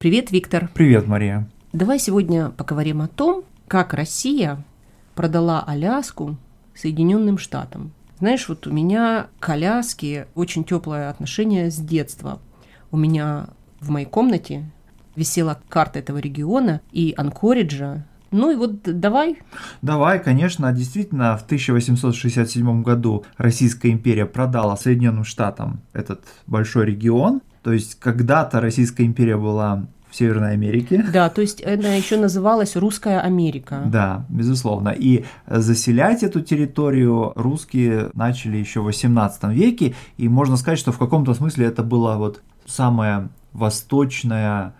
Привет, Виктор. Привет, Мария. Давай сегодня поговорим о том, как Россия продала Аляску Соединенным Штатам. Знаешь, вот у меня к Аляске очень теплое отношение с детства. У меня в моей комнате висела карта этого региона и Анкориджа. Ну и вот давай. Давай, конечно, действительно, в 1867 году Российская империя продала Соединенным Штатам этот большой регион. То есть когда-то Российская империя была в Северной Америке. Да, то есть это еще называлась Русская Америка. Да, безусловно. И заселять эту территорию русские начали еще в 18 веке, и можно сказать, что в каком-то смысле это было вот самая восточная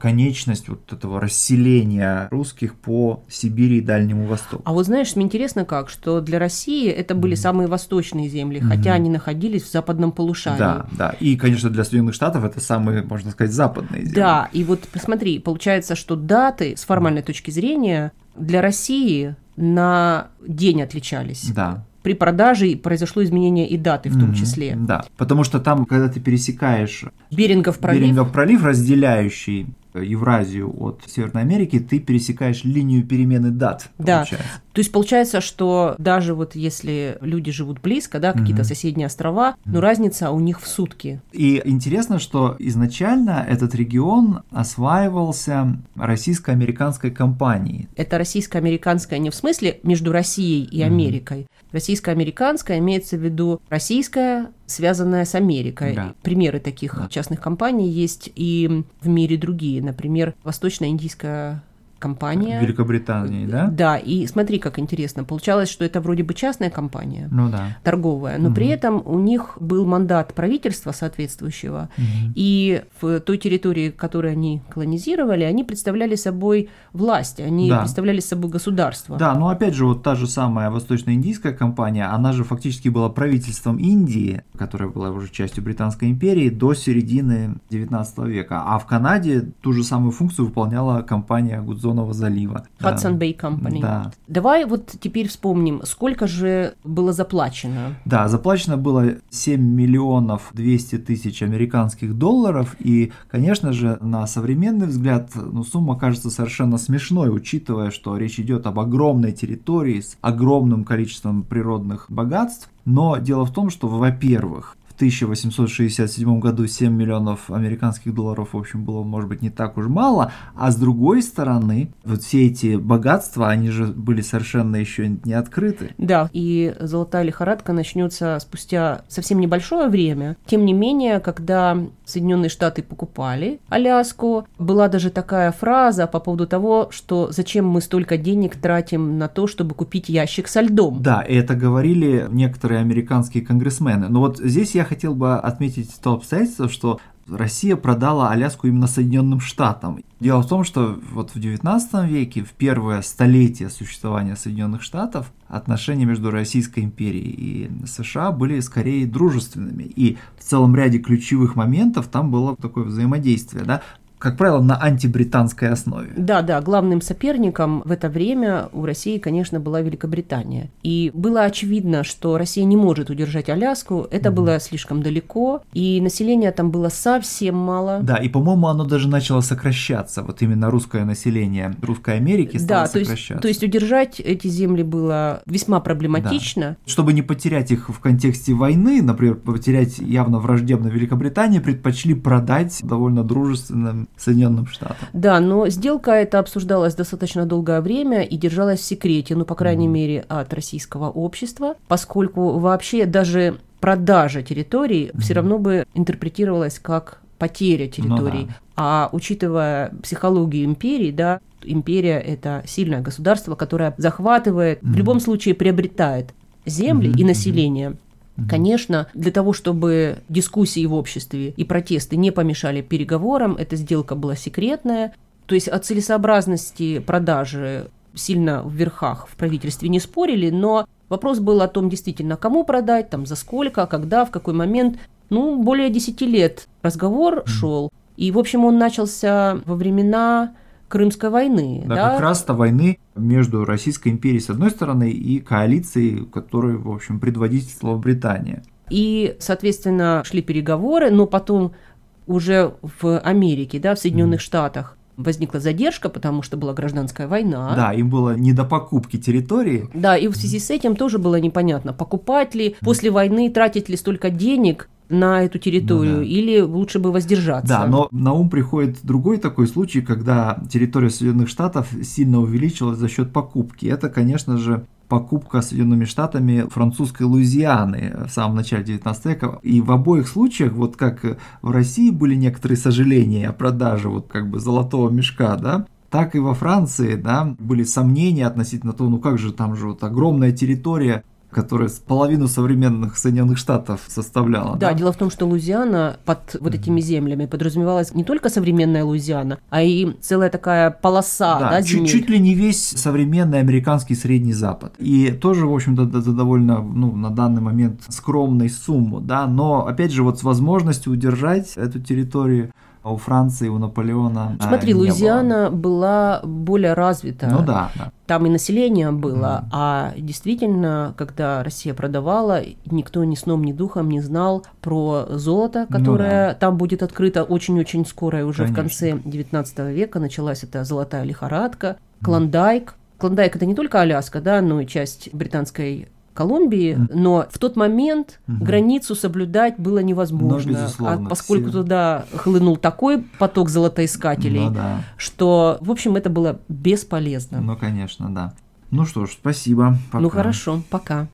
конечность вот этого расселения русских по Сибири и Дальнему Востоку. А вот знаешь, мне интересно как, что для России это были mm-hmm. самые восточные земли, mm-hmm. хотя они находились в западном полушарии. Да, да. И, конечно, для Соединенных Штатов это самые, можно сказать, западные земли. Да, и вот посмотри, получается, что даты с формальной точки зрения для России на день отличались. Да при продаже произошло изменение и даты в том mm-hmm, числе. Да, потому что там, когда ты пересекаешь Берингов пролив, Берингов пролив разделяющий Евразию от Северной Америки, ты пересекаешь линию перемены дат. Да. То есть получается, что даже вот если люди живут близко, да, какие-то угу. соседние острова, но разница у них в сутки. И интересно, что изначально этот регион осваивался российско-американской компанией. Это российско-американская не в смысле между Россией и Америкой. Российско-американская имеется в виду российская, связанная с Америкой. Да. Примеры таких да. частных компаний есть и в мире другие. Например, Восточно-Индийская компания. Великобритании, да? Да, и смотри, как интересно. Получалось, что это вроде бы частная компания, ну, да. торговая, но угу. при этом у них был мандат правительства соответствующего, угу. и в той территории, которую они колонизировали, они представляли собой власть, они да. представляли собой государство. Да, но опять же, вот та же самая Восточно-Индийская компания, она же фактически была правительством Индии, которая была уже частью Британской империи, до середины 19 века, а в Канаде ту же самую функцию выполняла компания Гудзон Зеленого залива. Hudson Bay Company. Да. Давай вот теперь вспомним, сколько же было заплачено? Да, заплачено было 7 миллионов 200 тысяч американских долларов, и, конечно же, на современный взгляд, ну, сумма кажется совершенно смешной, учитывая, что речь идет об огромной территории с огромным количеством природных богатств, но дело в том, что, во-первых, в 1867 году 7 миллионов американских долларов, в общем, было, может быть, не так уж мало, а с другой стороны, вот все эти богатства, они же были совершенно еще не открыты. Да, и золотая лихорадка начнется спустя совсем небольшое время. Тем не менее, когда Соединенные Штаты покупали Аляску, была даже такая фраза по поводу того, что зачем мы столько денег тратим на то, чтобы купить ящик со льдом. Да, это говорили некоторые американские конгрессмены. Но вот здесь я хотел бы отметить то обстоятельство, что Россия продала Аляску именно Соединенным Штатам. Дело в том, что вот в XIX веке, в первое столетие существования Соединенных Штатов, отношения между Российской империей и США были скорее дружественными. И в целом ряде ключевых моментов там было такое взаимодействие. Да? Как правило, на антибританской основе. Да, да, главным соперником в это время у России, конечно, была Великобритания. И было очевидно, что Россия не может удержать Аляску, это mm было слишком далеко, и населения там было совсем мало. Да, и, по-моему, оно даже начало сокращаться, вот именно русское население Русской Америки стало да, сокращаться. Есть, то есть удержать эти земли было весьма проблематично. Да. Чтобы не потерять их в контексте войны, например, потерять явно враждебно Великобритании, предпочли продать довольно дружественным Соединенным Штатам. Да, но сделка эта обсуждалась достаточно долгое время и держалась в секрете, ну, по крайней mm. мере, от российского общества, поскольку вообще даже продажа территорий mm. все равно бы интерпретировалась как потеря территорий. Ну, да. А учитывая психологию империи, да, империя это сильное государство, которое захватывает, mm. в любом случае приобретает земли mm-hmm. и население. Конечно, для того, чтобы дискуссии в обществе и протесты не помешали переговорам, эта сделка была секретная. То есть о целесообразности продажи сильно в верхах в правительстве не спорили, но вопрос был о том, действительно, кому продать, там, за сколько, когда, в какой момент. Ну, более 10 лет разговор шел. И, в общем, он начался во времена Крымской войны. Да, да? как раз-то войны между Российской империей с одной стороны и коалицией, которой, в общем, предводительствовала Британия. И, соответственно, шли переговоры, но потом уже в Америке, да, в Соединенных mm. Штатах возникла задержка, потому что была гражданская война. Да, им было не до покупки территории. Да, и в связи с этим тоже было непонятно, покупать ли после войны, тратить ли столько денег на эту территорию, ну, да. или лучше бы воздержаться. Да, но на ум приходит другой такой случай, когда территория Соединенных Штатов сильно увеличилась за счет покупки. Это, конечно же, покупка Соединенными Штатами французской Луизианы в самом начале 19 века. И в обоих случаях, вот как в России были некоторые сожаления о продаже вот как бы золотого мешка, да, так и во Франции, да, были сомнения относительно того, ну как же там же вот огромная территория которая половину современных Соединенных Штатов составляла. Да, да, дело в том, что Луизиана под вот этими землями подразумевалась не только современная Луизиана, а и целая такая полоса, да, да чуть, чуть ли не весь современный американский Средний Запад. И тоже, в общем-то, это довольно, ну, на данный момент скромной сумму, да, но, опять же, вот с возможностью удержать эту территорию а у Франции, у Наполеона. Смотри, Луизиана было. была более развита. Ну да, да. Там и население было, mm. а действительно, когда Россия продавала, никто ни сном, ни духом не знал про золото, которое ну, да. там будет открыто очень-очень скоро, и уже Конечно. в конце 19 века началась эта золотая лихорадка, Клондайк. Клондайк это не только Аляска, да, но и часть британской Колумбии, но в тот момент угу. границу соблюдать было невозможно, ну, а поскольку все. туда хлынул такой поток золотоискателей, ну, да. что, в общем, это было бесполезно. Ну, конечно, да. Ну что ж, спасибо. Пока. Ну хорошо, пока.